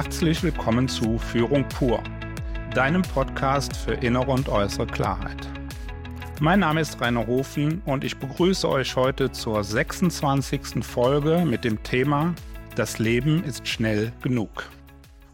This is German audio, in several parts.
Herzlich willkommen zu Führung pur, deinem Podcast für innere und äußere Klarheit. Mein Name ist Rainer Hofen und ich begrüße euch heute zur 26. Folge mit dem Thema Das Leben ist schnell genug.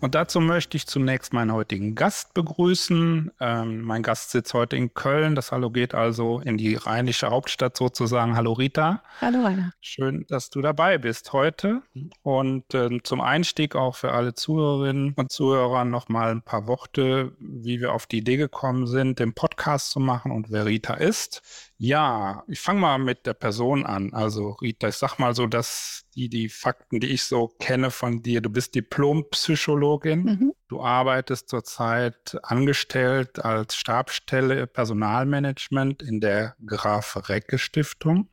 Und dazu möchte ich zunächst meinen heutigen Gast begrüßen. Ähm, mein Gast sitzt heute in Köln. Das Hallo geht also in die rheinische Hauptstadt sozusagen. Hallo Rita. Hallo Rainer. Schön, dass du dabei bist heute. Und äh, zum Einstieg auch für alle Zuhörerinnen und Zuhörer nochmal ein paar Worte, wie wir auf die Idee gekommen sind, den Podcast zu machen und wer Rita ist. Ja, ich fange mal mit der Person an. Also Rita, ich sag mal so, dass die, die Fakten, die ich so kenne von dir, du bist Diplompsychologin. Mhm. Du arbeitest zurzeit angestellt als Stabstelle Personalmanagement in der Graf Recke Stiftung.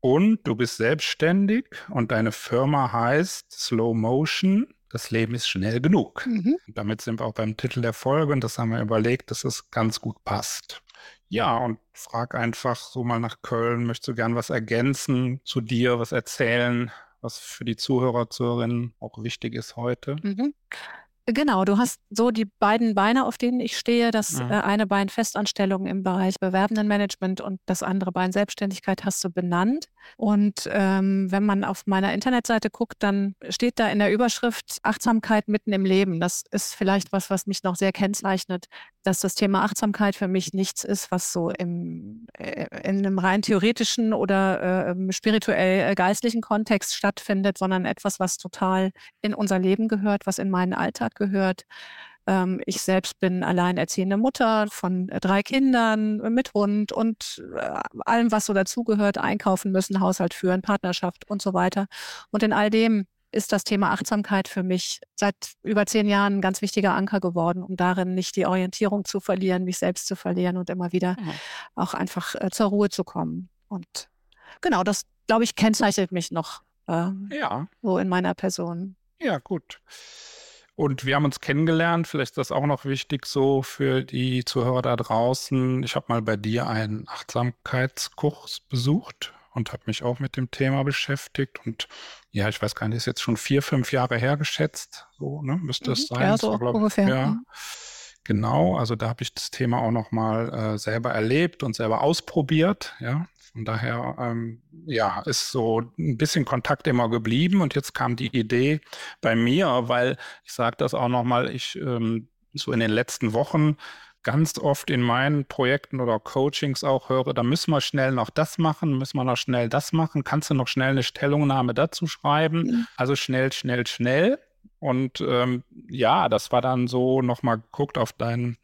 Und du bist selbstständig und deine Firma heißt Slow Motion. Das Leben ist schnell genug. Mhm. Damit sind wir auch beim Titel der Folge und das haben wir überlegt, dass es ganz gut passt. Ja, und frag einfach so mal nach Köln. Möchtest du gern was ergänzen zu dir, was erzählen, was für die Zuhörer, Zuhörerinnen auch wichtig ist heute? Mhm. Genau, du hast so die beiden Beine, auf denen ich stehe. Das mhm. äh, eine Bein Festanstellung im Bereich Bewerbendenmanagement und das andere Bein Selbstständigkeit hast du benannt. Und ähm, wenn man auf meiner Internetseite guckt, dann steht da in der Überschrift Achtsamkeit mitten im Leben. Das ist vielleicht was, was mich noch sehr kennzeichnet, dass das Thema Achtsamkeit für mich nichts ist, was so im, äh, in einem rein theoretischen oder äh, spirituell äh, geistlichen Kontext stattfindet, sondern etwas, was total in unser Leben gehört, was in meinen Alltag gehört. Ähm, ich selbst bin alleinerziehende Mutter von äh, drei Kindern äh, mit Hund und äh, allem, was so dazugehört, einkaufen müssen, Haushalt führen, Partnerschaft und so weiter. Und in all dem ist das Thema Achtsamkeit für mich seit über zehn Jahren ein ganz wichtiger Anker geworden, um darin nicht die Orientierung zu verlieren, mich selbst zu verlieren und immer wieder mhm. auch einfach äh, zur Ruhe zu kommen. Und genau, das, glaube ich, kennzeichnet mich noch äh, ja. so in meiner Person. Ja, gut. Und wir haben uns kennengelernt. Vielleicht ist das auch noch wichtig so für die Zuhörer da draußen. Ich habe mal bei dir einen Achtsamkeitskurs besucht und habe mich auch mit dem Thema beschäftigt. Und ja, ich weiß gar nicht, ist jetzt schon vier, fünf Jahre her geschätzt. So, ne? Müsste es mhm. sein. Ja, so war, ungefähr. Ja. Genau, also da habe ich das Thema auch nochmal äh, selber erlebt und selber ausprobiert. Ja, von daher, ähm, ja, ist so ein bisschen Kontakt immer geblieben und jetzt kam die Idee bei mir, weil ich sage das auch nochmal, ich ähm, so in den letzten Wochen ganz oft in meinen Projekten oder Coachings auch höre, da müssen wir schnell noch das machen, müssen wir noch schnell das machen, kannst du noch schnell eine Stellungnahme dazu schreiben? Mhm. Also schnell, schnell, schnell. Und ähm, ja, das war dann so nochmal geguckt auf deinen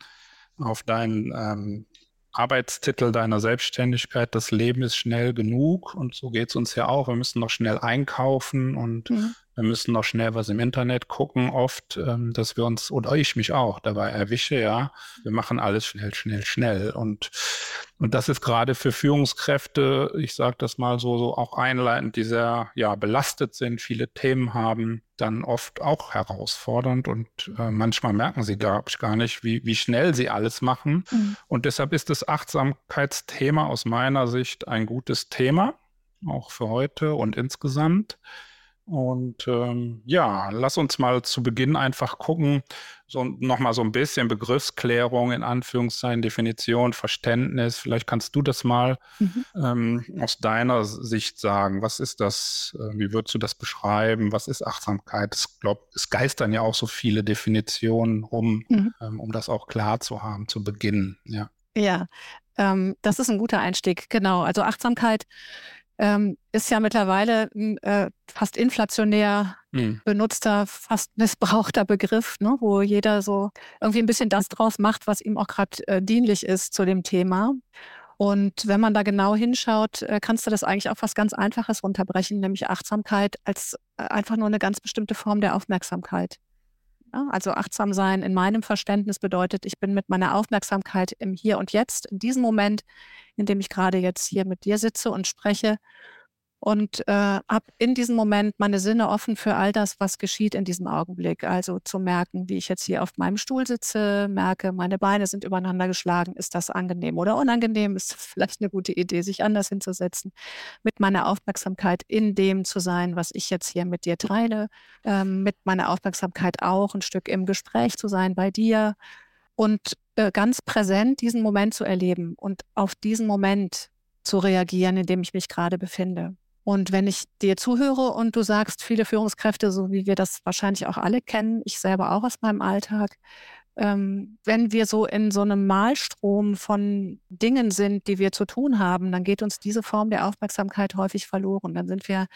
auf deinen ähm, Arbeitstitel deiner Selbstständigkeit, das Leben ist schnell genug und so geht es uns ja auch. Wir müssen noch schnell einkaufen und mhm. Wir müssen noch schnell was im Internet gucken, oft, ähm, dass wir uns, oder ich mich auch dabei erwische, ja, wir machen alles schnell, schnell, schnell. Und und das ist gerade für Führungskräfte, ich sage das mal so, so auch einleitend, die sehr ja, belastet sind, viele Themen haben, dann oft auch herausfordernd. Und äh, manchmal merken sie gar, gar nicht, wie, wie schnell sie alles machen. Mhm. Und deshalb ist das Achtsamkeitsthema aus meiner Sicht ein gutes Thema, auch für heute und insgesamt. Und ähm, ja, lass uns mal zu Beginn einfach gucken, so nochmal so ein bisschen Begriffsklärung in Anführungszeichen, Definition, Verständnis. Vielleicht kannst du das mal mhm. ähm, aus deiner Sicht sagen. Was ist das? Äh, wie würdest du das beschreiben? Was ist Achtsamkeit? Ich glaube, es geistern ja auch so viele Definitionen rum, mhm. ähm, um das auch klar zu haben zu Beginn. Ja, ja ähm, das ist ein guter Einstieg. Genau. Also Achtsamkeit ähm, ist ja mittlerweile ein äh, fast inflationär mhm. benutzter, fast missbrauchter Begriff, ne, wo jeder so irgendwie ein bisschen das draus macht, was ihm auch gerade äh, dienlich ist zu dem Thema. Und wenn man da genau hinschaut, äh, kannst du das eigentlich auf was ganz Einfaches runterbrechen, nämlich Achtsamkeit als äh, einfach nur eine ganz bestimmte Form der Aufmerksamkeit. Also achtsam sein in meinem Verständnis bedeutet, ich bin mit meiner Aufmerksamkeit im Hier und Jetzt, in diesem Moment, in dem ich gerade jetzt hier mit dir sitze und spreche und äh, habe in diesem Moment meine Sinne offen für all das, was geschieht in diesem Augenblick. Also zu merken, wie ich jetzt hier auf meinem Stuhl sitze, merke, meine Beine sind übereinander geschlagen. Ist das angenehm oder unangenehm? Ist vielleicht eine gute Idee, sich anders hinzusetzen. Mit meiner Aufmerksamkeit in dem zu sein, was ich jetzt hier mit dir teile. Ähm, mit meiner Aufmerksamkeit auch ein Stück im Gespräch zu sein bei dir. Und äh, ganz präsent diesen Moment zu erleben und auf diesen Moment zu reagieren, in dem ich mich gerade befinde. Und wenn ich dir zuhöre und du sagst, viele Führungskräfte, so wie wir das wahrscheinlich auch alle kennen, ich selber auch aus meinem Alltag, ähm, wenn wir so in so einem Malstrom von Dingen sind, die wir zu tun haben, dann geht uns diese Form der Aufmerksamkeit häufig verloren. Dann sind wir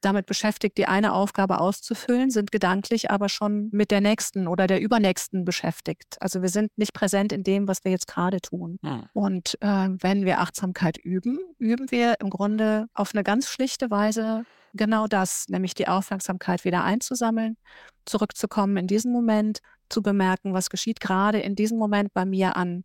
damit beschäftigt, die eine Aufgabe auszufüllen, sind gedanklich aber schon mit der nächsten oder der übernächsten beschäftigt. Also wir sind nicht präsent in dem, was wir jetzt gerade tun. Hm. Und äh, wenn wir Achtsamkeit üben, üben wir im Grunde auf eine ganz schlichte Weise genau das, nämlich die Aufmerksamkeit wieder einzusammeln, zurückzukommen in diesen Moment, zu bemerken, was geschieht gerade in diesem Moment bei mir an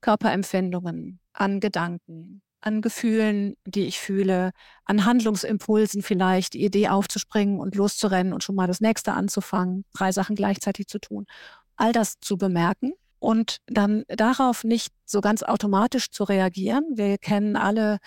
Körperempfindungen, an Gedanken, an Gefühlen, die ich fühle, an Handlungsimpulsen vielleicht, die Idee aufzuspringen und loszurennen und schon mal das nächste anzufangen, drei Sachen gleichzeitig zu tun. All das zu bemerken und dann darauf nicht so ganz automatisch zu reagieren. Wir kennen alle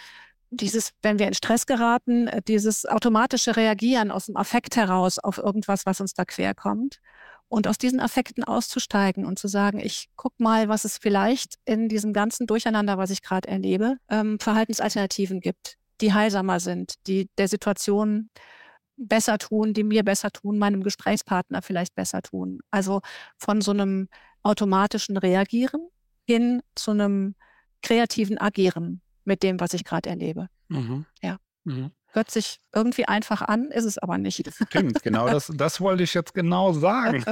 dieses, wenn wir in Stress geraten, äh, dieses automatische Reagieren aus dem Affekt heraus auf irgendwas, was uns da querkommt und aus diesen Affekten auszusteigen und zu sagen, ich guck mal, was es vielleicht in diesem ganzen Durcheinander, was ich gerade erlebe, ähm, Verhaltensalternativen gibt, die heilsamer sind, die der Situation besser tun, die mir besser tun, meinem Gesprächspartner vielleicht besser tun. Also von so einem automatischen Reagieren hin zu einem kreativen Agieren mit dem, was ich gerade erlebe. Mhm. Ja. Mhm. Hört sich irgendwie einfach an, ist es aber nicht. Stimmt, genau das, das wollte ich jetzt genau sagen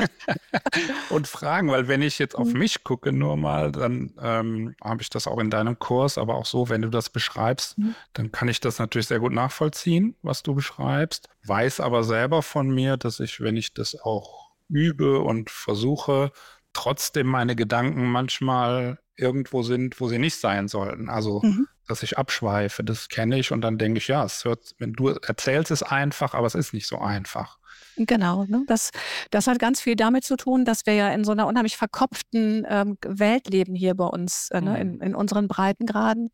und fragen, weil wenn ich jetzt auf mhm. mich gucke nur mal, dann ähm, habe ich das auch in deinem Kurs, aber auch so, wenn du das beschreibst, mhm. dann kann ich das natürlich sehr gut nachvollziehen, was du beschreibst, weiß aber selber von mir, dass ich, wenn ich das auch übe und versuche, trotzdem meine Gedanken manchmal irgendwo sind, wo sie nicht sein sollten. Also mhm dass ich abschweife, das kenne ich und dann denke ich, ja, es hört, wenn du erzählst, es einfach, aber es ist nicht so einfach. Genau, ne? das, das hat ganz viel damit zu tun, dass wir ja in so einer unheimlich verkopften ähm, Welt leben hier bei uns, äh, ne? in, mhm. in unseren Breitengraden.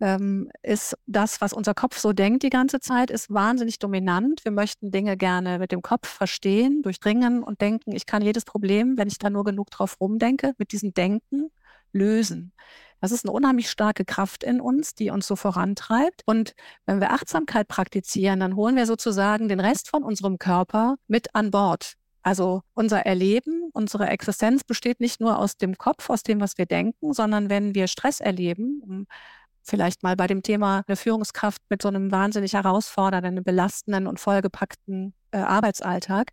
Ähm, ist das, was unser Kopf so denkt die ganze Zeit, ist wahnsinnig dominant. Wir möchten Dinge gerne mit dem Kopf verstehen, durchdringen und denken, ich kann jedes Problem, wenn ich da nur genug drauf rumdenke, mit diesem Denken lösen. Das ist eine unheimlich starke Kraft in uns, die uns so vorantreibt. Und wenn wir Achtsamkeit praktizieren, dann holen wir sozusagen den Rest von unserem Körper mit an Bord. Also unser Erleben, unsere Existenz besteht nicht nur aus dem Kopf, aus dem, was wir denken, sondern wenn wir Stress erleben, vielleicht mal bei dem Thema eine Führungskraft mit so einem wahnsinnig herausfordernden, belastenden und vollgepackten äh, Arbeitsalltag,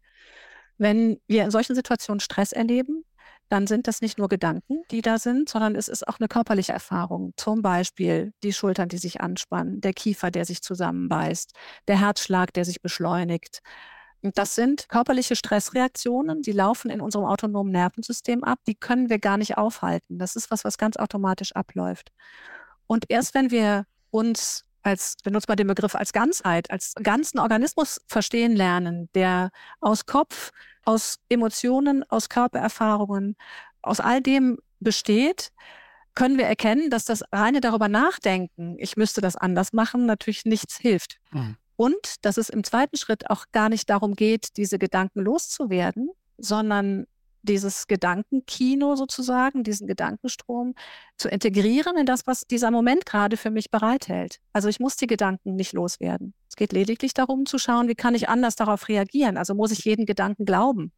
wenn wir in solchen Situationen Stress erleben, dann sind das nicht nur Gedanken, die da sind, sondern es ist auch eine körperliche Erfahrung. Zum Beispiel die Schultern, die sich anspannen, der Kiefer, der sich zusammenbeißt, der Herzschlag, der sich beschleunigt. Das sind körperliche Stressreaktionen, die laufen in unserem autonomen Nervensystem ab. Die können wir gar nicht aufhalten. Das ist was, was ganz automatisch abläuft. Und erst wenn wir uns als, benutzt man den Begriff als Ganzheit, als ganzen Organismus verstehen lernen, der aus Kopf, aus Emotionen, aus Körpererfahrungen, aus all dem besteht, können wir erkennen, dass das reine darüber nachdenken, ich müsste das anders machen, natürlich nichts hilft. Mhm. Und dass es im zweiten Schritt auch gar nicht darum geht, diese Gedanken loszuwerden, sondern dieses Gedankenkino sozusagen, diesen Gedankenstrom zu integrieren in das, was dieser Moment gerade für mich bereithält. Also ich muss die Gedanken nicht loswerden. Es geht lediglich darum zu schauen, wie kann ich anders darauf reagieren. Also muss ich jeden Gedanken glauben,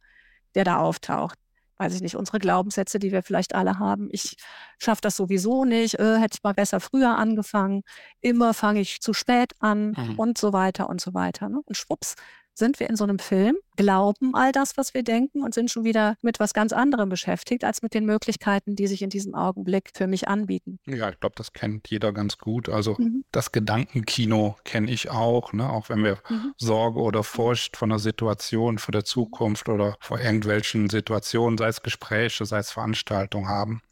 der da auftaucht. Weiß ich nicht, unsere Glaubenssätze, die wir vielleicht alle haben. Ich schaffe das sowieso nicht, äh, hätte ich mal besser früher angefangen, immer fange ich zu spät an mhm. und so weiter und so weiter. Ne? Und schwupps, sind wir in so einem Film, glauben all das, was wir denken und sind schon wieder mit was ganz anderem beschäftigt, als mit den Möglichkeiten, die sich in diesem Augenblick für mich anbieten. Ja, ich glaube, das kennt jeder ganz gut. Also mhm. das Gedankenkino kenne ich auch, ne? auch wenn wir mhm. Sorge oder Furcht von der Situation, vor der Zukunft oder vor irgendwelchen Situationen, sei es Gespräche, sei es Veranstaltungen haben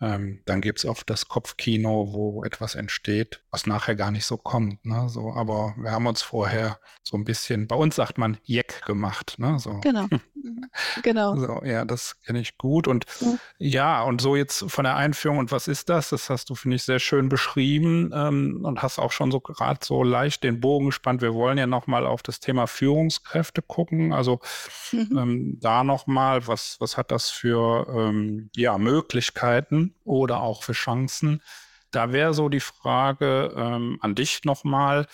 ähm, dann gibt es oft das Kopfkino, wo etwas entsteht, was nachher gar nicht so kommt. Ne? So, aber wir haben uns vorher so ein bisschen, bei uns sagt man Jeck gemacht. Ne? So. Genau. genau. So, ja, das kenne ich gut. Und ja. ja. und so jetzt von der Einführung und was ist das? Das hast du, finde ich, sehr schön beschrieben ähm, und hast auch schon so gerade so leicht den Bogen gespannt. Wir wollen ja nochmal auf das Thema Führungskräfte gucken. Also mhm. ähm, da nochmal, was, was hat das für ähm, ja, Möglichkeiten? Oder auch für Chancen. Da wäre so die Frage ähm, an dich nochmal.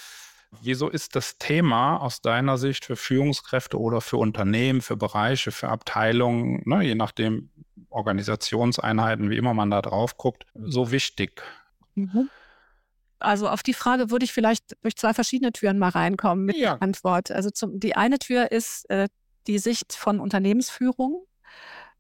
Wieso ist das Thema aus deiner Sicht für Führungskräfte oder für Unternehmen, für Bereiche, für Abteilungen, ne, je nachdem Organisationseinheiten, wie immer man da drauf guckt, so wichtig? Mhm. Also auf die Frage würde ich vielleicht durch zwei verschiedene Türen mal reinkommen mit ja. der Antwort. Also zum, die eine Tür ist äh, die Sicht von Unternehmensführung.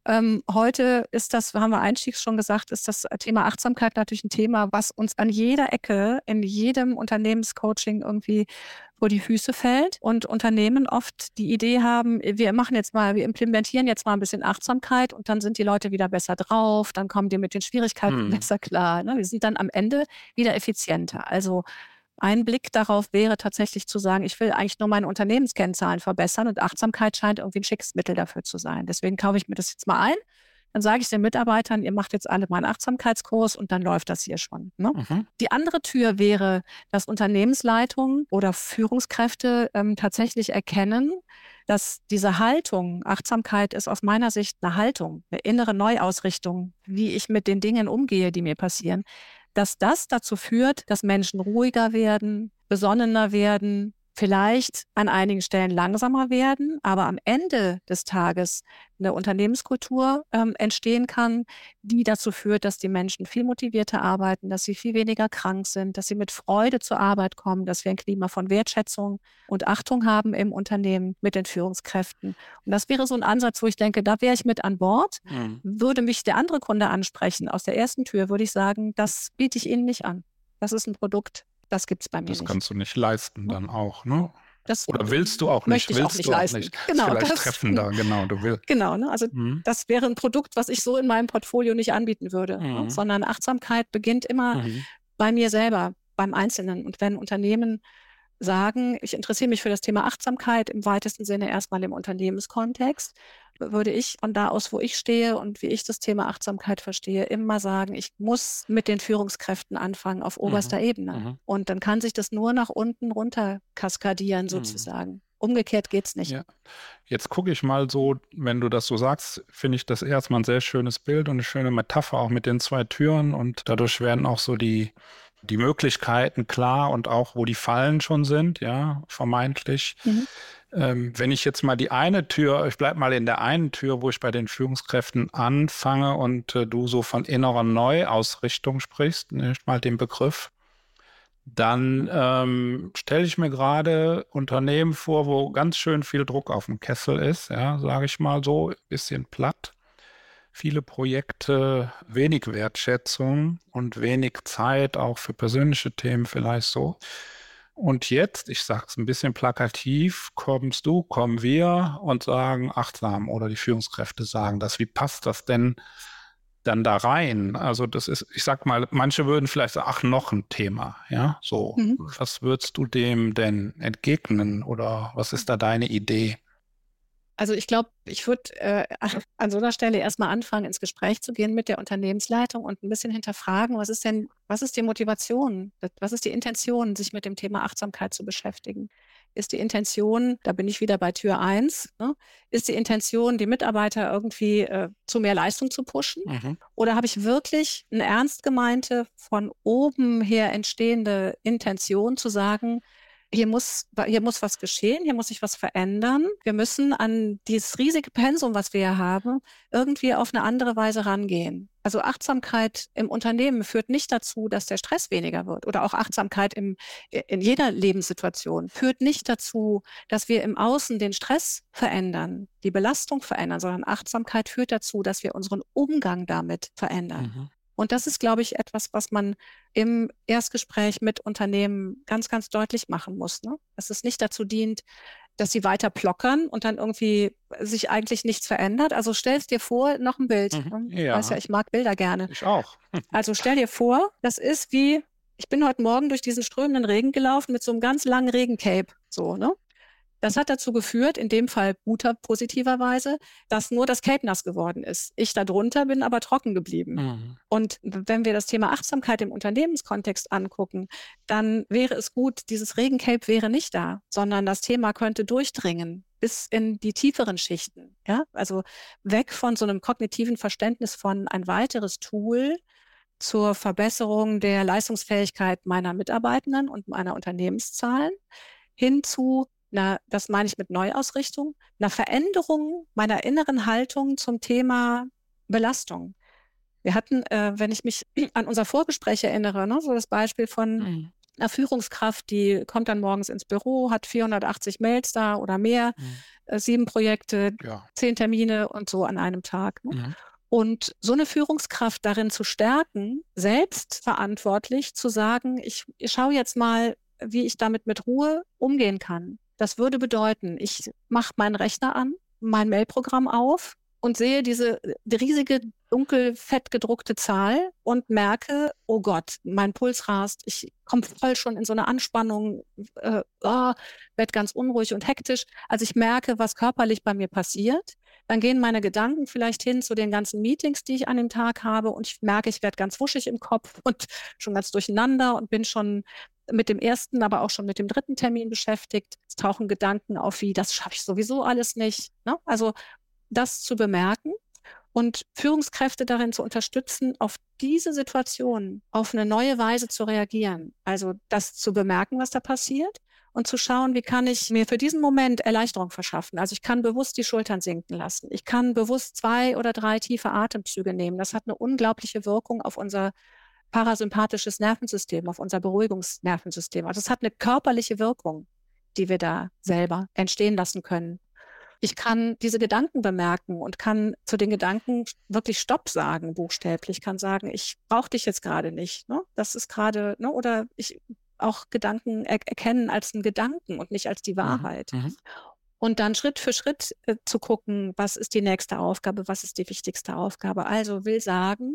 Ähm, heute ist das, haben wir einstiegs schon gesagt, ist das Thema Achtsamkeit natürlich ein Thema, was uns an jeder Ecke, in jedem Unternehmenscoaching irgendwie vor die Füße fällt und Unternehmen oft die Idee haben, wir machen jetzt mal, wir implementieren jetzt mal ein bisschen Achtsamkeit und dann sind die Leute wieder besser drauf, dann kommen die mit den Schwierigkeiten hm. besser klar. Ne? Wir sind dann am Ende wieder effizienter. Also ein Blick darauf wäre tatsächlich zu sagen, ich will eigentlich nur meine Unternehmenskennzahlen verbessern und Achtsamkeit scheint irgendwie ein schickes Mittel dafür zu sein. Deswegen kaufe ich mir das jetzt mal ein. Dann sage ich den Mitarbeitern, ihr macht jetzt alle mal einen Achtsamkeitskurs und dann läuft das hier schon. Ne? Mhm. Die andere Tür wäre, dass Unternehmensleitungen oder Führungskräfte ähm, tatsächlich erkennen, dass diese Haltung, Achtsamkeit ist aus meiner Sicht eine Haltung, eine innere Neuausrichtung, wie ich mit den Dingen umgehe, die mir passieren, dass das dazu führt, dass Menschen ruhiger werden, besonnener werden, vielleicht an einigen Stellen langsamer werden, aber am Ende des Tages eine Unternehmenskultur ähm, entstehen kann, die dazu führt, dass die Menschen viel motivierter arbeiten, dass sie viel weniger krank sind, dass sie mit Freude zur Arbeit kommen, dass wir ein Klima von Wertschätzung und Achtung haben im Unternehmen mit den Führungskräften. Und das wäre so ein Ansatz, wo ich denke, da wäre ich mit an Bord. Mhm. Würde mich der andere Kunde ansprechen aus der ersten Tür, würde ich sagen, das biete ich Ihnen nicht an. Das ist ein Produkt, das gibt es bei mir das nicht. Das kannst du nicht leisten dann auch, ne? Das Oder willst du auch nicht? Möchte ich willst auch nicht leisten. Auch nicht. Genau, Vielleicht das, treffender, genau. Du willst. Genau, ne? also mhm. das wäre ein Produkt, was ich so in meinem Portfolio nicht anbieten würde. Ne? Mhm. Ne? Sondern Achtsamkeit beginnt immer mhm. bei mir selber, beim Einzelnen. Und wenn Unternehmen sagen, ich interessiere mich für das Thema Achtsamkeit im weitesten Sinne erstmal im Unternehmenskontext, würde ich von da aus, wo ich stehe und wie ich das Thema Achtsamkeit verstehe, immer sagen, ich muss mit den Führungskräften anfangen auf oberster mhm. Ebene. Mhm. Und dann kann sich das nur nach unten runter kaskadieren mhm. sozusagen. Mhm. Umgekehrt geht es nicht. Ja. Jetzt gucke ich mal so, wenn du das so sagst, finde ich das erstmal ein sehr schönes Bild und eine schöne Metapher auch mit den zwei Türen und dadurch werden auch so die die Möglichkeiten klar und auch, wo die Fallen schon sind, ja, vermeintlich. Mhm. Ähm, wenn ich jetzt mal die eine Tür, ich bleibe mal in der einen Tür, wo ich bei den Führungskräften anfange und äh, du so von innerer Neuausrichtung sprichst, nicht mal den Begriff, dann ähm, stelle ich mir gerade Unternehmen vor, wo ganz schön viel Druck auf dem Kessel ist, ja, sage ich mal so, ein bisschen platt viele Projekte, wenig Wertschätzung und wenig Zeit auch für persönliche Themen vielleicht so. Und jetzt, ich sage es ein bisschen plakativ, kommst du, kommen wir und sagen achtsam oder die Führungskräfte sagen das. Wie passt das denn dann da rein? Also das ist, ich sag mal, manche würden vielleicht sagen, ach, noch ein Thema, ja, so. Mhm. Was würdest du dem denn entgegnen oder was ist da deine Idee? Also ich glaube, ich würde äh, an so einer Stelle erstmal anfangen, ins Gespräch zu gehen mit der Unternehmensleitung und ein bisschen hinterfragen, was ist denn, was ist die Motivation, was ist die Intention, sich mit dem Thema Achtsamkeit zu beschäftigen? Ist die Intention, da bin ich wieder bei Tür 1, ne, ist die Intention, die Mitarbeiter irgendwie äh, zu mehr Leistung zu pushen? Mhm. Oder habe ich wirklich eine ernst gemeinte, von oben her entstehende Intention zu sagen, hier muss, hier muss was geschehen, hier muss sich was verändern. Wir müssen an dieses riesige Pensum, was wir hier haben, irgendwie auf eine andere Weise rangehen. Also Achtsamkeit im Unternehmen führt nicht dazu, dass der Stress weniger wird oder auch Achtsamkeit im, in jeder Lebenssituation führt nicht dazu, dass wir im Außen den Stress verändern, die Belastung verändern, sondern Achtsamkeit führt dazu, dass wir unseren Umgang damit verändern. Mhm. Und das ist, glaube ich, etwas, was man im Erstgespräch mit Unternehmen ganz, ganz deutlich machen muss. Ne? Dass es nicht dazu dient, dass sie weiter plockern und dann irgendwie sich eigentlich nichts verändert. Also stellst dir vor, noch ein Bild. Mhm, ne? ja. Weißt ja, ich mag Bilder gerne. Ich auch. also stell dir vor, das ist wie, ich bin heute Morgen durch diesen strömenden Regen gelaufen mit so einem ganz langen Regencape. So, ne? Das hat dazu geführt, in dem Fall guter positiverweise, dass nur das Cape nass geworden ist. Ich darunter bin aber trocken geblieben. Mhm. Und wenn wir das Thema Achtsamkeit im Unternehmenskontext angucken, dann wäre es gut, dieses Regencape wäre nicht da, sondern das Thema könnte durchdringen bis in die tieferen Schichten. Ja, also weg von so einem kognitiven Verständnis von ein weiteres Tool, zur Verbesserung der Leistungsfähigkeit meiner Mitarbeitenden und meiner Unternehmenszahlen hin zu einer, das meine ich mit Neuausrichtung, einer Veränderung meiner inneren Haltung zum Thema Belastung. Wir hatten, äh, wenn ich mich an unser Vorgespräch erinnere, ne, so das Beispiel von mhm. einer Führungskraft, die kommt dann morgens ins Büro, hat 480 Mails da oder mehr, mhm. äh, sieben Projekte, ja. zehn Termine und so an einem Tag. Ne? Mhm. Und so eine Führungskraft darin zu stärken, selbstverantwortlich zu sagen, ich, ich schaue jetzt mal, wie ich damit mit Ruhe umgehen kann. Das würde bedeuten, ich mache meinen Rechner an, mein Mailprogramm auf und sehe diese die riesige dunkel fett gedruckte Zahl und merke, oh Gott, mein Puls rast, ich komme voll schon in so eine Anspannung, äh, oh, werde ganz unruhig und hektisch. Also ich merke, was körperlich bei mir passiert. Dann gehen meine Gedanken vielleicht hin zu den ganzen Meetings, die ich an dem Tag habe und ich merke, ich werde ganz wuschig im Kopf und schon ganz durcheinander und bin schon mit dem ersten, aber auch schon mit dem dritten Termin beschäftigt. Es tauchen Gedanken auf wie, das schaffe ich sowieso alles nicht. Ne? Also das zu bemerken und Führungskräfte darin zu unterstützen, auf diese Situation auf eine neue Weise zu reagieren. Also das zu bemerken, was da passiert und zu schauen, wie kann ich mir für diesen Moment Erleichterung verschaffen. Also ich kann bewusst die Schultern sinken lassen. Ich kann bewusst zwei oder drei tiefe Atemzüge nehmen. Das hat eine unglaubliche Wirkung auf unser parasympathisches Nervensystem, auf unser Beruhigungsnervensystem. Also es hat eine körperliche Wirkung, die wir da selber entstehen lassen können. Ich kann diese Gedanken bemerken und kann zu den Gedanken wirklich Stopp sagen, buchstäblich. Ich kann sagen, ich brauche dich jetzt gerade nicht. Ne? Das ist gerade, ne? oder ich auch Gedanken er erkennen als einen Gedanken und nicht als die mhm, Wahrheit. Mhm. Und dann Schritt für Schritt äh, zu gucken, was ist die nächste Aufgabe, was ist die wichtigste Aufgabe. Also will sagen,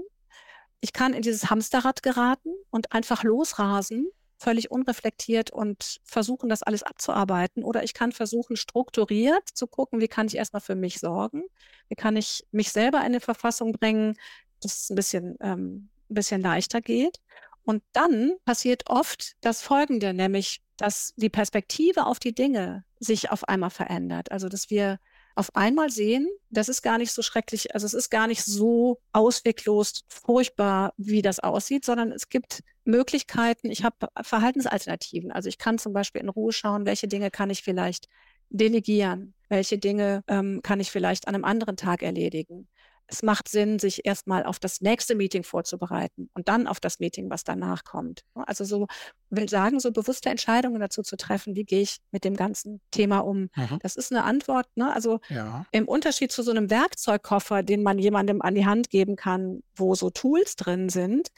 ich kann in dieses Hamsterrad geraten und einfach losrasen, völlig unreflektiert und versuchen, das alles abzuarbeiten. Oder ich kann versuchen, strukturiert zu gucken, wie kann ich erstmal für mich sorgen? Wie kann ich mich selber in eine Verfassung bringen, dass es ein bisschen, ähm, ein bisschen leichter geht? Und dann passiert oft das Folgende, nämlich, dass die Perspektive auf die Dinge sich auf einmal verändert. Also, dass wir auf einmal sehen, das ist gar nicht so schrecklich, also es ist gar nicht so ausweglos, furchtbar, wie das aussieht, sondern es gibt Möglichkeiten, ich habe Verhaltensalternativen. Also ich kann zum Beispiel in Ruhe schauen, welche Dinge kann ich vielleicht delegieren, welche Dinge ähm, kann ich vielleicht an einem anderen Tag erledigen es macht Sinn, sich erstmal auf das nächste Meeting vorzubereiten und dann auf das Meeting, was danach kommt. Also so will sagen, so bewusste Entscheidungen dazu zu treffen, wie gehe ich mit dem ganzen Thema um. Mhm. Das ist eine Antwort. Ne? Also ja. im Unterschied zu so einem Werkzeugkoffer, den man jemandem an die Hand geben kann, wo so Tools drin sind,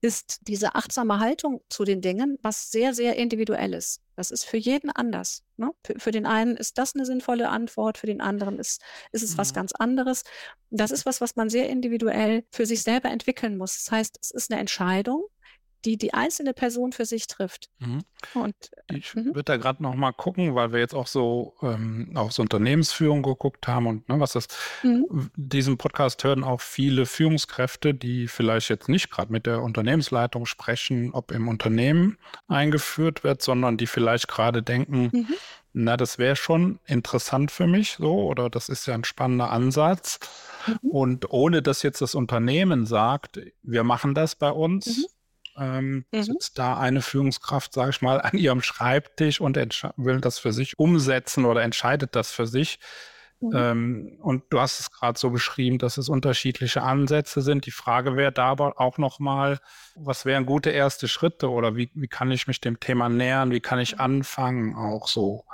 ist diese achtsame Haltung zu den Dingen was sehr, sehr individuelles. Das ist für jeden anders. Ne? Für, für, den einen ist das eine sinnvolle Antwort, für den anderen ist, ist es mhm. was ganz anderes. Das ist was, was man sehr individuell für sich selber entwickeln muss. Das heißt, es ist eine Entscheidung, die die einzelne Person für sich trifft. Mhm. Und, ich mhm. würde da gerade noch mal gucken, weil wir jetzt auch so ähm, auf so Unternehmensführung geguckt haben und ne, was das, mhm. diesen Podcast hören auch viele Führungskräfte, die vielleicht jetzt nicht gerade mit der Unternehmensleitung sprechen, ob im Unternehmen eingeführt wird, sondern die vielleicht gerade denken, mhm. na, das wäre schon interessant für mich so oder das ist ja ein spannender Ansatz. Mhm. Und ohne dass jetzt das Unternehmen sagt, wir machen das bei uns, ähm, mhm. sitzt da eine Führungskraft, sage ich mal, an ihrem Schreibtisch und will das für sich umsetzen oder entscheidet das für sich. Mhm. Ähm, und du hast es gerade so beschrieben, dass es unterschiedliche Ansätze sind. Die Frage wäre da aber auch nochmal, was wären gute erste Schritte oder wie, wie kann ich mich dem Thema nähern? Wie kann ich mhm. anfangen auch so?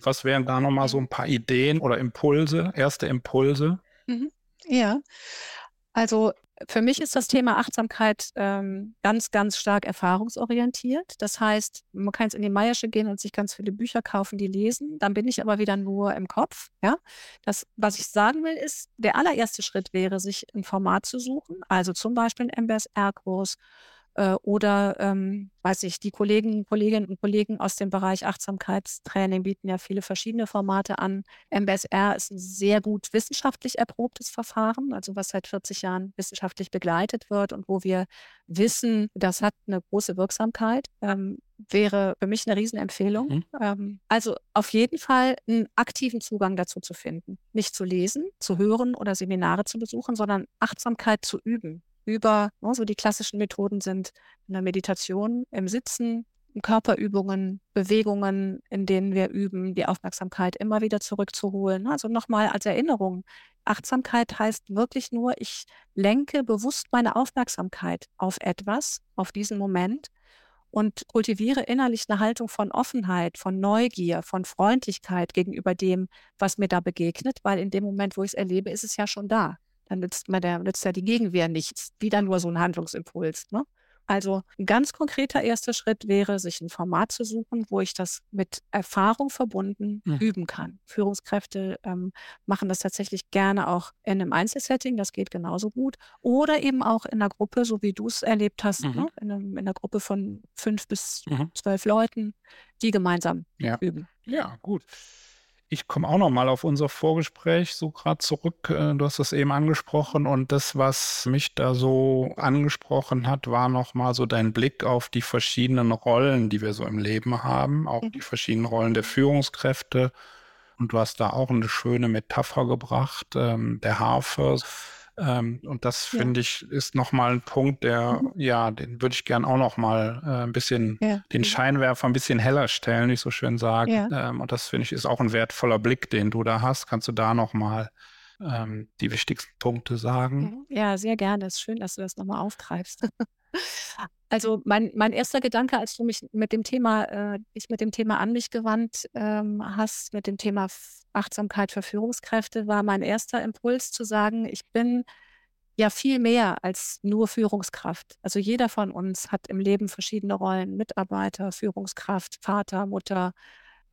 Was wären da nochmal so ein paar Ideen oder Impulse, erste Impulse? Mhm. Ja, also Für mich ist das Thema Achtsamkeit ähm, ganz, ganz stark erfahrungsorientiert. Das heißt, man kann jetzt in die Meiersche gehen und sich ganz viele Bücher kaufen, die lesen. Dann bin ich aber wieder nur im Kopf. Ja, das, was ich sagen will, ist, der allererste Schritt wäre, sich ein Format zu suchen. Also zum Beispiel ein MBSR-Kurs äh, oder, ähm, weiß ich, die Kollegen, Kolleginnen und Kollegen aus dem Bereich Achtsamkeitstraining bieten ja viele verschiedene Formate an. MBSR ist ein sehr gut wissenschaftlich erprobtes Verfahren, also was seit 40 Jahren wissenschaftlich begleitet wird und wo wir wissen, das hat eine große Wirksamkeit. Ähm, wäre für mich eine Riesenempfehlung. Mhm. Ähm, also auf jeden Fall einen aktiven Zugang dazu zu finden. Nicht zu lesen, zu hören oder Seminare zu besuchen, sondern Achtsamkeit zu üben über, ne, so die klassischen Methoden sind in der Meditation, im Sitzen, Körperübungen, Bewegungen, in denen wir üben, die Aufmerksamkeit immer wieder zurückzuholen. Also nochmal als Erinnerung. Achtsamkeit heißt wirklich nur, ich lenke bewusst meine Aufmerksamkeit auf etwas, auf diesen Moment und kultiviere innerlich eine Haltung von Offenheit, von Neugier, von Freundlichkeit gegenüber dem, was mir da begegnet, weil in dem Moment, wo ich es erlebe, ist es ja schon da dann nützt, mir der, nützt ja die Gegenwehr nichts. Wieder nur so ein Handlungsimpuls. Ne? Also ein ganz konkreter erster Schritt wäre, sich ein Format zu suchen, wo ich das mit Erfahrung verbunden mhm. üben kann. Führungskräfte ähm, machen das tatsächlich gerne auch in einem Einzelsetting, das geht genauso gut. Oder eben auch in einer Gruppe, so wie du es erlebt hast, mhm. ne? in, einem, in, einer Gruppe von fünf bis mhm. zwölf Leuten, die gemeinsam ja. üben. Ja, gut. Ich komme auch noch mal auf unser Vorgespräch so gerade zurück. Äh, du hast das eben angesprochen und das, was mich da so angesprochen hat, war noch mal so dein Blick auf die verschiedenen Rollen, die wir so im Leben haben, auch die mhm. verschiedenen Rollen der Führungskräfte. Und du hast da auch eine schöne Metapher gebracht, ähm, der Harfe. Ähm, und das ja. finde ich ist nochmal ein Punkt, der, mhm. ja, den würde ich gern auch nochmal äh, ein bisschen, ja. den Scheinwerfer ein bisschen heller stellen, wie ich so schön sage. Ja. Ähm, und das finde ich ist auch ein wertvoller Blick, den du da hast. Kannst du da nochmal ähm, die wichtigsten Punkte sagen? Ja, sehr gerne. Es ist schön, dass du das nochmal aufgreifst. Also mein, mein erster Gedanke, als du mich mit dem Thema, äh, ich mit dem Thema an mich gewandt ähm, hast, mit dem Thema Achtsamkeit für Führungskräfte, war mein erster Impuls zu sagen, ich bin ja viel mehr als nur Führungskraft. Also jeder von uns hat im Leben verschiedene Rollen, Mitarbeiter, Führungskraft, Vater, Mutter,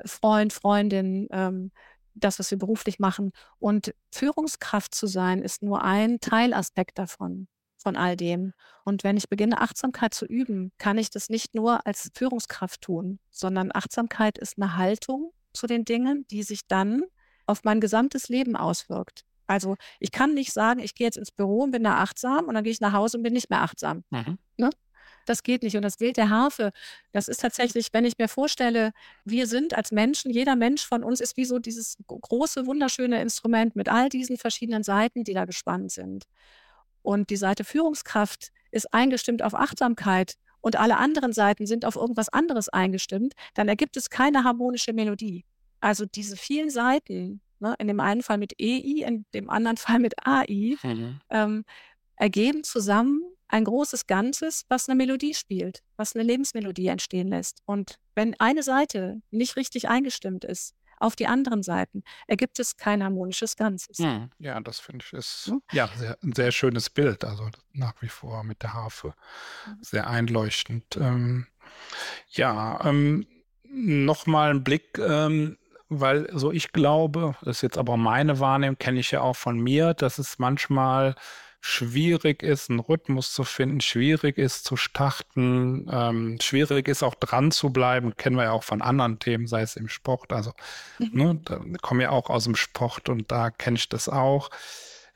Freund, Freundin, ähm, das, was wir beruflich machen. Und Führungskraft zu sein, ist nur ein Teilaspekt davon von all dem. Und wenn ich beginne, Achtsamkeit zu üben, kann ich das nicht nur als Führungskraft tun, sondern Achtsamkeit ist eine Haltung zu den Dingen, die sich dann auf mein gesamtes Leben auswirkt. Also ich kann nicht sagen, ich gehe jetzt ins Büro und bin da achtsam und dann gehe ich nach Hause und bin nicht mehr achtsam. Mhm. Ne? Das geht nicht. Und das Bild der Harfe, das ist tatsächlich, wenn ich mir vorstelle, wir sind als Menschen, jeder Mensch von uns ist wie so dieses große, wunderschöne Instrument mit all diesen verschiedenen Seiten, die da gespannt sind und die Seite Führungskraft ist eingestimmt auf Achtsamkeit und alle anderen Seiten sind auf irgendwas anderes eingestimmt, dann ergibt es keine harmonische Melodie. Also diese vielen Seiten, ne, in dem einen Fall mit EI, in dem anderen Fall mit AI, mhm. ähm, ergeben zusammen ein großes Ganzes, was eine Melodie spielt, was eine Lebensmelodie entstehen lässt. Und wenn eine Seite nicht richtig eingestimmt ist, auf die anderen Seiten ergibt es kein harmonisches Ganzes. Hm. Ja, das finde ich ist hm? ja sehr, ein sehr schönes Bild, also nach wie vor mit der Harfe. Mhm. Sehr einleuchtend. Ähm, ja, ähm, nochmal ein Blick ähm, weil so ich glaube, das ist jetzt aber meine Wahrnehmung, kenne ich ja auch von mir, dass es manchmal schwierig ist, einen Rhythmus zu finden, schwierig ist zu starten, ähm, schwierig ist auch dran zu bleiben, kennen wir ja auch von anderen Themen, sei es im Sport. Also, mhm. ne, da komme ja auch aus dem Sport und da kenne ich das auch.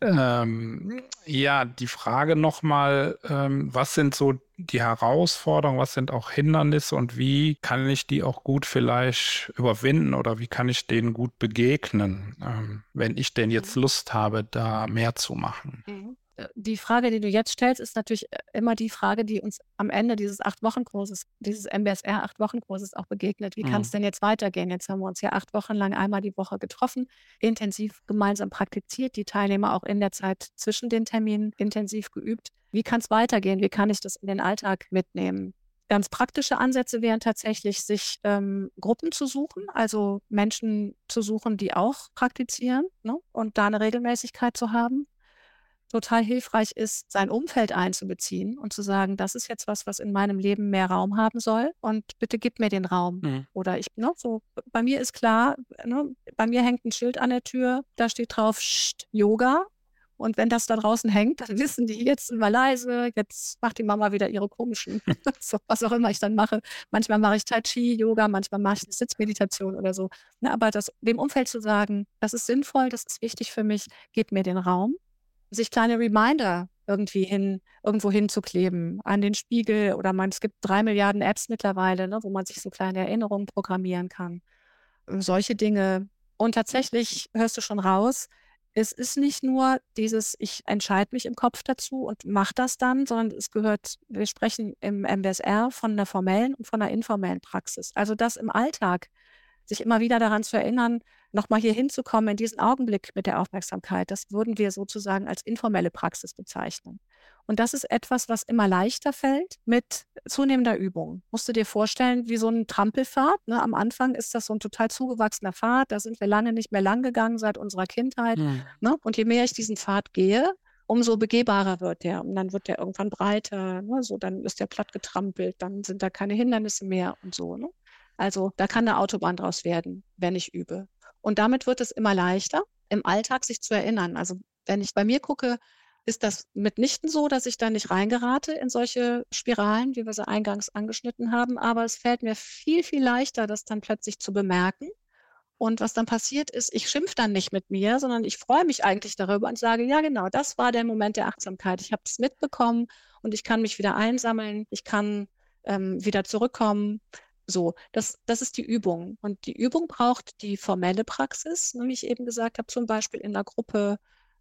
Ähm, ja, die Frage nochmal, ähm, was sind so die Herausforderungen, was sind auch Hindernisse und wie kann ich die auch gut vielleicht überwinden oder wie kann ich denen gut begegnen, ähm, wenn ich denn jetzt mhm. Lust habe, da mehr zu machen? Mhm. Äh, die Frage, die du jetzt stellst, ist natürlich äh, immer die Frage, die uns am Ende dieses Acht-Wochen-Kurses, dieses MBSR Acht-Wochen-Kurses auch begegnet. Wie mhm. kann es denn jetzt weitergehen? Jetzt haben wir uns ja acht Wochen lang einmal die Woche getroffen, intensiv gemeinsam praktiziert, die Teilnehmer auch in der Zeit zwischen den Terminen intensiv geübt. Wie kann es weitergehen? Wie kann ich das in den Alltag mitnehmen? Ganz praktische Ansätze wären tatsächlich, sich ähm, Gruppen zu suchen, also Menschen zu suchen, die auch praktizieren ne? und da eine Regelmäßigkeit zu haben total hilfreich ist, sein Umfeld einzubeziehen und zu sagen, das ist jetzt was, was in meinem Leben mehr Raum haben soll und bitte gib mir den Raum. Mhm. Oder ich, ne, so, bei mir ist klar, ne, bei mir hängt ein Schild an der Tür, da steht drauf, Yoga. Und wenn das da draußen hängt, dann wissen die jetzt mal leise, jetzt macht die Mama wieder ihre komischen, so, was auch immer ich dann mache. Manchmal mache ich Tai Chi, Yoga, manchmal mache ich eine Sitzmeditation oder so. Ne, aber das, dem Umfeld zu sagen, das ist sinnvoll, das ist wichtig für mich, gib mir den Raum. Sich kleine Reminder irgendwie hin, irgendwo hinzukleben, an den Spiegel oder man, es gibt drei Milliarden Apps mittlerweile, ne, wo man sich so kleine Erinnerungen programmieren kann. Solche Dinge. Und tatsächlich hörst du schon raus, es ist nicht nur dieses, ich entscheide mich im Kopf dazu und mache das dann, sondern es gehört, wir sprechen im MBSR von der formellen und von der informellen Praxis. Also das im Alltag, sich immer wieder daran zu erinnern, nochmal hier hinzukommen in diesen Augenblick mit der Aufmerksamkeit, das würden wir sozusagen als informelle Praxis bezeichnen. Und das ist etwas, was immer leichter fällt mit zunehmender Übung. Musst du dir vorstellen, wie so ein Trampelpfad. Ne? Am Anfang ist das so ein total zugewachsener Pfad. Da sind wir lange nicht mehr lang gegangen seit unserer Kindheit. Mhm. Ne? Und je mehr ich diesen Pfad gehe, umso begehbarer wird der. Und dann wird der irgendwann breiter. Ne? So, dann ist der platt getrampelt. Dann sind da keine Hindernisse mehr und so. Ne? Also da kann eine Autobahn draus werden, wenn ich übe. Und damit wird es immer leichter, im Alltag sich zu erinnern. Also wenn ich bei mir gucke, ist das mitnichten so, dass ich da nicht reingerate in solche Spiralen, wie wir sie eingangs angeschnitten haben. Aber es fällt mir viel, viel leichter, das dann plötzlich zu bemerken. Und was dann passiert ist, ich schimpfe dann nicht mit mir, sondern ich freue mich eigentlich darüber und sage, ja genau, das war der Moment der Achtsamkeit. Ich habe es mitbekommen und ich kann mich wieder einsammeln, ich kann ähm, wieder zurückkommen. So, das, das ist die Übung. Und die Übung braucht die formelle Praxis, wie ich eben gesagt habe, zum Beispiel in der Gruppe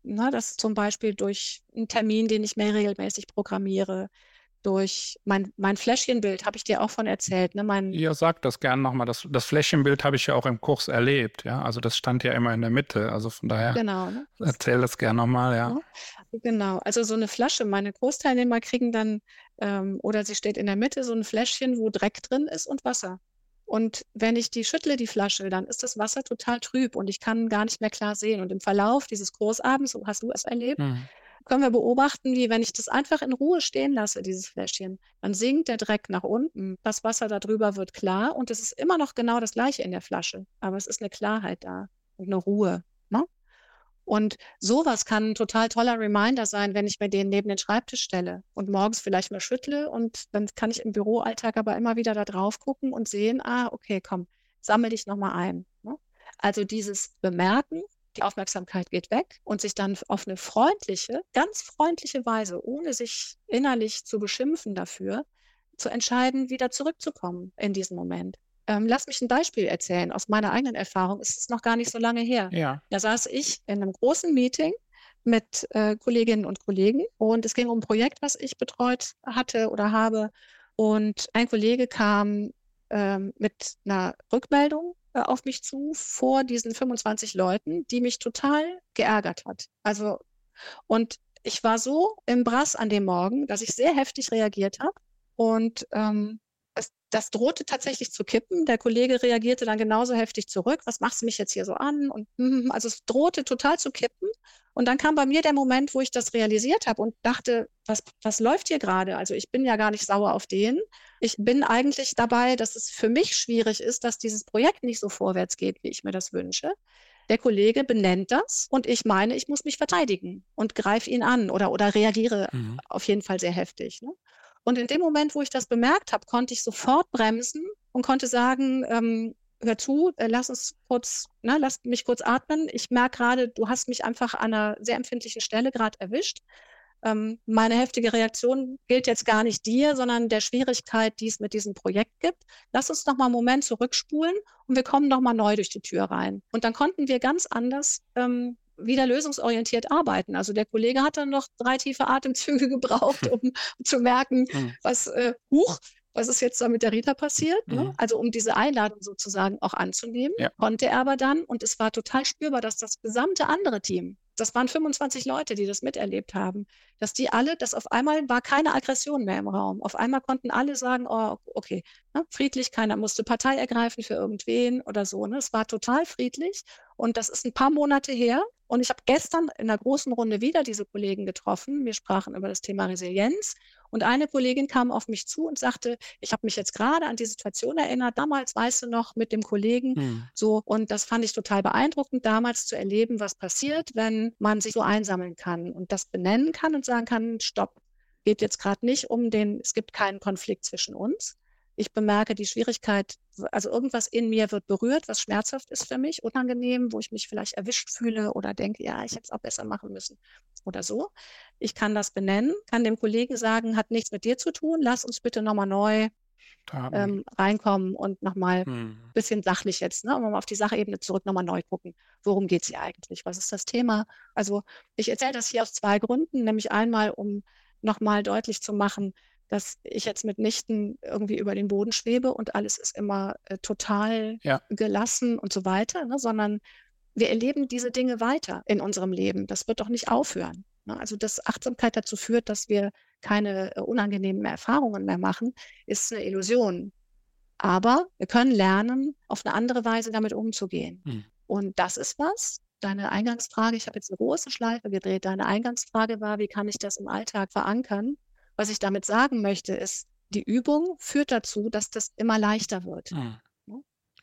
Ne, das zum Beispiel durch einen Termin, den ich mehr regelmäßig programmiere, durch mein, mein Fläschchenbild, habe ich dir auch von erzählt. Ne? Mein ja, sag das gerne nochmal. Das, das Fläschchenbild habe ich ja auch im Kurs erlebt. Ja? Also das stand ja immer in der Mitte. Also von daher genau, ne? erzähl das gerne nochmal. Ja. ja. Genau, also so eine Flasche. Meine Großteilnehmer kriegen dann, ähm, oder sie steht in der Mitte, so ein Fläschchen, wo Dreck drin ist und Wasser. Und wenn ich die schüttle, die Flasche, dann ist das Wasser total trüb und ich kann gar nicht mehr klar sehen. Und im Verlauf dieses Großabends, so hast du es erlebt, mhm. können wir beobachten, wie wenn ich das einfach in Ruhe stehen lasse, dieses Fläschchen, dann sinkt der Dreck nach unten, das Wasser darüber wird klar und es ist immer noch genau das gleiche in der Flasche, aber es ist eine Klarheit da und eine Ruhe. Und sowas kann ein total toller Reminder sein, wenn ich mir den neben den Schreibtisch stelle und morgens vielleicht mal schüttle und dann kann ich im Büroalltag aber immer wieder da drauf gucken und sehen, ah, okay, komm, sammel dich nochmal ein. Ne? Also dieses Bemerken, die Aufmerksamkeit geht weg und sich dann auf eine freundliche, ganz freundliche Weise, ohne sich innerlich zu beschimpfen dafür, zu entscheiden, wieder zurückzukommen in diesen Moment. Ähm, lass mich ein Beispiel erzählen. Aus meiner eigenen Erfahrung ist es noch gar nicht so lange her. Ja. Da saß ich in einem großen Meeting mit äh, Kolleginnen und Kollegen und es ging um ein Projekt, was ich betreut hatte oder habe. Und ein Kollege kam ähm, mit einer Rückmeldung äh, auf mich zu vor diesen 25 Leuten, die mich total geärgert hat. Also, und ich war so im Brass an dem Morgen, dass ich sehr heftig reagiert habe. Und ähm, das drohte tatsächlich zu kippen. Der Kollege reagierte dann genauso heftig zurück. Was machst du mich jetzt hier so an? Und hm, also es drohte total zu kippen. Und dann kam bei mir der Moment, wo ich das realisiert habe und dachte, was, was läuft hier gerade? Also ich bin ja gar nicht sauer auf den. Ich bin eigentlich dabei, dass es für mich schwierig ist, dass dieses Projekt nicht so vorwärts geht, wie ich mir das wünsche. Der Kollege benennt das und ich meine, ich muss mich verteidigen und greife ihn an oder, oder reagiere mhm. auf jeden Fall sehr heftig. Ne? Und in dem Moment, wo ich das bemerkt habe, konnte ich sofort bremsen und konnte sagen, ähm, hör zu, äh, lass uns kurz, ne, lass mich kurz atmen. Ich merke gerade, du hast mich einfach an einer sehr empfindlichen Stelle gerade erwischt. Ähm, meine heftige Reaktion gilt jetzt gar nicht dir, sondern der Schwierigkeit, die es mit diesem Projekt gibt. Lass uns noch mal einen Moment zurückspulen und wir kommen noch mal neu durch die Tür rein. Und dann konnten wir ganz anders ähm, wieder lösungsorientiert arbeiten. Also der Kollege hat dann noch drei tiefe Atemzüge gebraucht, um zu merken, mhm. was, äh, huch, was ist jetzt da mit der Rita passiert? Ne? Mhm. Also um diese Einladung sozusagen auch anzunehmen, ja. konnte er aber dann, und es war total spürbar, dass das gesamte andere Team, das waren 25 Leute, die das miterlebt haben, dass die alle, dass auf einmal war keine Aggression mehr im Raum. Auf einmal konnten alle sagen, oh, okay, ne, friedlich, keiner musste Partei ergreifen für irgendwen oder so. Ne? Es war total friedlich und das ist ein paar Monate her Und ich habe gestern in einer großen Runde wieder diese Kollegen getroffen. Wir sprachen über das Thema Resilienz. Und eine Kollegin kam auf mich zu und sagte, ich habe mich jetzt gerade an die Situation erinnert, damals, weißt du noch, mit dem Kollegen hm. so. Und das fand ich total beeindruckend, damals zu erleben, was passiert, wenn man sich so einsammeln kann und das benennen kann und sagen kann, stopp, geht jetzt gerade nicht um den, es gibt keinen Konflikt zwischen uns. Ich bemerke die Schwierigkeit, also irgendwas in mir wird berührt, was schmerzhaft ist für mich, unangenehm, wo ich mich vielleicht erwischt fühle oder denke, ja, ich hätte es auch besser machen müssen oder so. Ich kann das benennen, kann dem Kollegen sagen, hat nichts mit dir zu tun, lass uns bitte nochmal neu ähm, reinkommen und nochmal ein hm. bisschen sachlich jetzt, ne, um auf die Sachebene zurück nochmal neu gucken. Worum geht es hier eigentlich? Was ist das Thema? Also ich erzähle das hier aus zwei Gründen, nämlich einmal, um nochmal deutlich zu machen, dass ich jetzt mitnichten irgendwie über den Boden schwebe und alles ist immer äh, total ja. gelassen und so weiter, ne, sondern wir erleben diese Dinge weiter in unserem Leben. Das wird doch nicht aufhören. Ne? Also, dass Achtsamkeit dazu führt, dass wir keine äh, unangenehmen Erfahrungen mehr machen, ist eine Illusion. Aber wir können lernen, auf eine andere Weise damit umzugehen. Hm. Und das ist was. Deine Eingangsfrage, ich habe jetzt eine große Schleife gedreht. Deine Eingangsfrage war, wie kann ich das im Alltag verankern? Was ich damit sagen möchte, ist, die Übung führt dazu, dass das immer leichter wird. Mhm.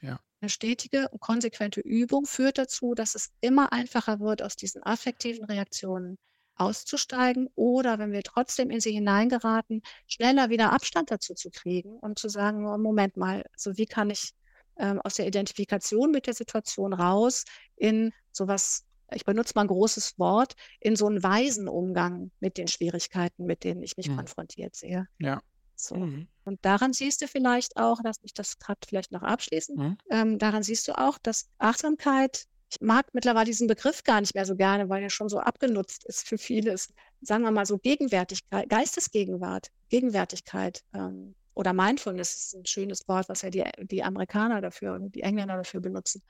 Ja. Eine stetige und konsequente Übung führt dazu, dass es immer einfacher wird, aus diesen affektiven Reaktionen auszusteigen oder wenn wir trotzdem in sie hineingeraten, schneller wieder Abstand dazu zu kriegen und zu sagen, oh, Moment mal, so wie kann ich ähm, aus der Identifikation mit der Situation raus in sowas ich benutze mal ein großes Wort, in so einen weisen Umgang mit den Schwierigkeiten, mit denen ich mich mhm. konfrontiert sehe. Ja. So. Mhm. Und daran siehst du vielleicht auch, lass mich das gerade vielleicht noch abschließen, mhm. ähm, daran siehst du auch, dass Achtsamkeit, ich mag mittlerweile diesen Begriff gar nicht mehr so gerne, weil er schon so abgenutzt ist für viele, sagen wir mal so Gegenwärtigkeit, Geistesgegenwart, Gegenwärtigkeit ähm, oder Mindfulness ist ein schönes Wort, was ja die, die Amerikaner dafür und die Engländer dafür benutzen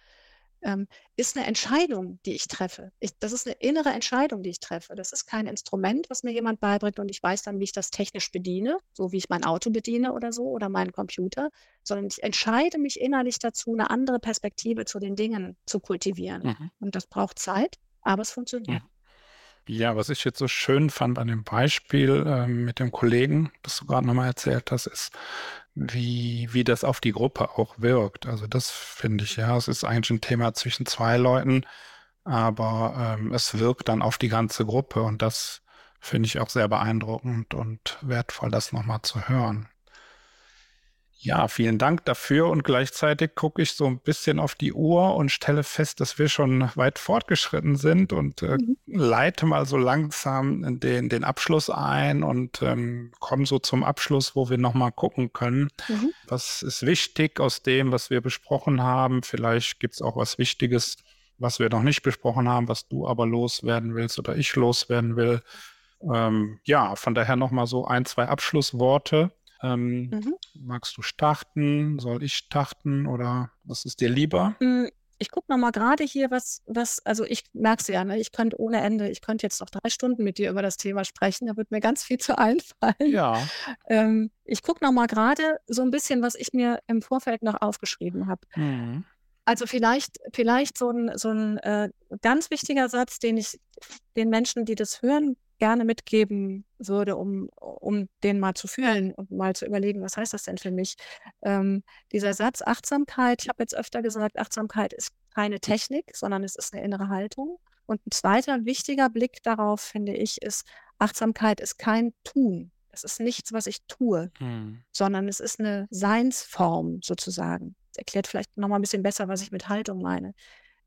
ähm, ist eine Entscheidung, die ich treffe. Ich, das ist eine innere Entscheidung, die ich treffe. Das ist kein Instrument, was mir jemand beibringt und ich weiß dann, wie ich das technisch bediene, so wie ich mein Auto bediene oder so oder meinen Computer, sondern ich entscheide mich innerlich dazu, eine andere Perspektive zu den Dingen zu kultivieren. Mhm. Und das braucht Zeit, aber es funktioniert. Mhm. Ja, was ich jetzt so schön fand an dem Beispiel äh, mit dem Kollegen, das du gerade nochmal erzählt hast, ist, wie, wie das auf die Gruppe auch wirkt. Also das finde ich, ja, es ist eigentlich ein Thema zwischen zwei Leuten, aber ähm, es wirkt dann auf die ganze Gruppe und das finde ich auch sehr beeindruckend und wertvoll, das nochmal zu hören. Ja, vielen Dank dafür und gleichzeitig gucke ich so ein bisschen auf die Uhr und stelle fest, dass wir schon weit fortgeschritten sind und äh, mhm. leite mal so langsam den, den Abschluss ein und ähm, komme so zum Abschluss, wo wir nochmal gucken können, mhm. was ist wichtig aus dem, was wir besprochen haben. Vielleicht gibt es auch was Wichtiges, was wir noch nicht besprochen haben, was du aber loswerden willst oder ich loswerden will. Ähm, ja, von daher nochmal so ein, zwei Abschlussworte. Ähm, mhm. Magst du starten? Soll ich starten oder was ist dir lieber? Hm, ich gucke nochmal gerade hier, was, was, also ich merke es ja, ne? ich könnte ohne Ende, ich könnte jetzt noch drei Stunden mit dir über das Thema sprechen, da wird mir ganz viel zu einfallen. Ja. Ähm, ich gucke nochmal gerade so ein bisschen, was ich mir im Vorfeld noch aufgeschrieben habe. Mhm. Also vielleicht, vielleicht so ein, so ein äh, ganz wichtiger Satz, den ich den Menschen, die das hören, gerne mitgeben würde, um, um den mal zu fühlen und mal zu überlegen, was heißt das denn für mich? Ähm, dieser Satz Achtsamkeit, ich habe jetzt öfter gesagt, Achtsamkeit ist keine Technik, sondern es ist eine innere Haltung. Und ein zweiter wichtiger Blick darauf, finde ich, ist, Achtsamkeit ist kein Tun. Es ist nichts, was ich tue, hm. sondern es ist eine Seinsform sozusagen. Das erklärt vielleicht nochmal ein bisschen besser, was ich mit Haltung meine.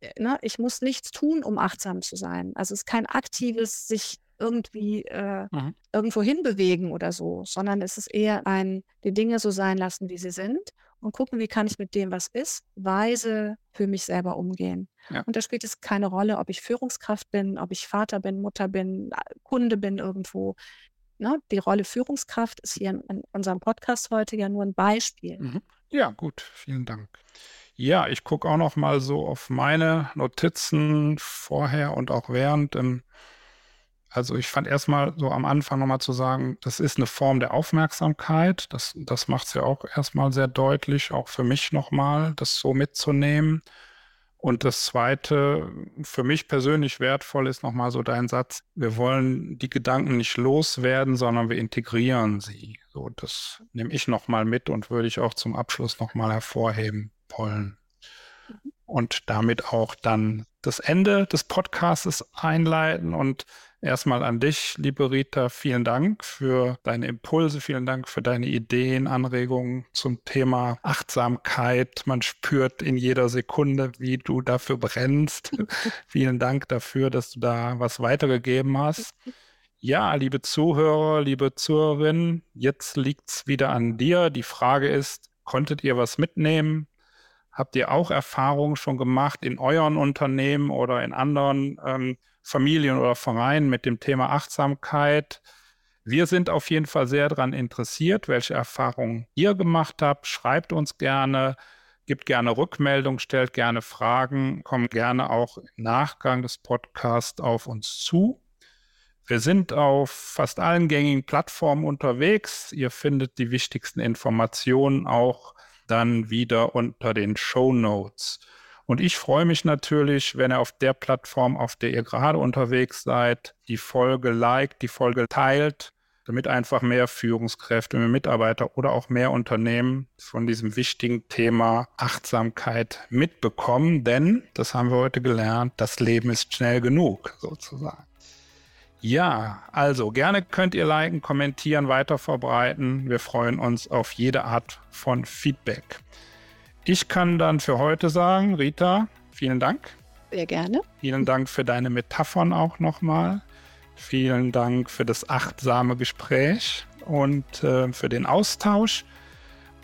Äh, ne? Ich muss nichts tun, um achtsam zu sein. Also es ist kein aktives sich irgendwie äh, mhm. irgendwo hinbewegen oder so, sondern es ist eher ein, die Dinge so sein lassen, wie sie sind und gucken, wie kann ich mit dem, was ist, weise für mich selber umgehen. Ja. Und da spielt es keine Rolle, ob ich Führungskraft bin, ob ich Vater bin, Mutter bin, Kunde bin irgendwo. Ne? Die Rolle Führungskraft ist hier in, unserem Podcast heute ja nur ein Beispiel. Mhm. Ja, gut, vielen Dank. Ja, ich gucke auch noch mal so auf meine Notizen vorher und auch während. Ähm, also ich fand erstmal so am Anfang nochmal zu sagen, das ist eine Form der Aufmerksamkeit. Das, das macht es ja auch erstmal sehr deutlich, auch für mich nochmal, das so mitzunehmen. Und das Zweite, für mich persönlich wertvoll ist nochmal so dein Satz, wir wollen die Gedanken nicht loswerden, sondern wir integrieren sie. So, das nehme ich nochmal mit und würde ich auch zum Abschluss nochmal hervorheben wollen. Und damit auch dann das Ende des Podcasts einleiten und Erstmal an dich, liebe Rita, vielen Dank für deine Impulse, vielen Dank für deine Ideen, Anregungen zum Thema Achtsamkeit. Man spürt in jeder Sekunde, wie du dafür brennst. vielen Dank dafür, dass du da was weitergegeben hast. Ja, liebe Zuhörer, liebe Zuhörerinnen, jetzt liegt es wieder an dir. Die Frage ist, konntet ihr was mitnehmen? Habt ihr auch Erfahrungen schon gemacht in euren Unternehmen oder in anderen ähm, Familien oder Vereinen mit dem Thema Achtsamkeit. Wir sind auf jeden Fall sehr daran interessiert, welche Erfahrungen ihr gemacht habt. Schreibt uns gerne, gibt gerne Rückmeldung, stellt gerne Fragen, kommt gerne auch im Nachgang des Podcasts auf uns zu. Wir sind auf fast allen gängigen Plattformen unterwegs. Ihr findet die wichtigsten Informationen auch dann wieder unter den Show Notes. Und ich freue mich natürlich, wenn ihr auf der Plattform, auf der ihr gerade unterwegs seid, die Folge liked, die Folge teilt, damit einfach mehr Führungskräfte, mehr Mitarbeiter oder auch mehr Unternehmen von diesem wichtigen Thema Achtsamkeit mitbekommen. Denn, das haben wir heute gelernt, das Leben ist schnell genug, sozusagen. Ja, also gerne könnt ihr liken, kommentieren, weiterverbreiten. Wir freuen uns auf jede Art von Feedback. Ich kann dann für heute sagen, Rita, vielen Dank. Sehr gerne. Vielen Dank für deine Metaphern auch nochmal. Vielen Dank für das achtsame Gespräch und äh, für den Austausch.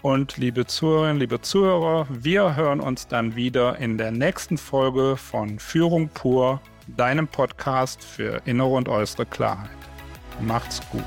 Und liebe Zuhörerinnen, liebe Zuhörer, wir hören uns dann wieder in der nächsten Folge von Führung pur, deinem Podcast für innere und äußere Klarheit. Macht's gut.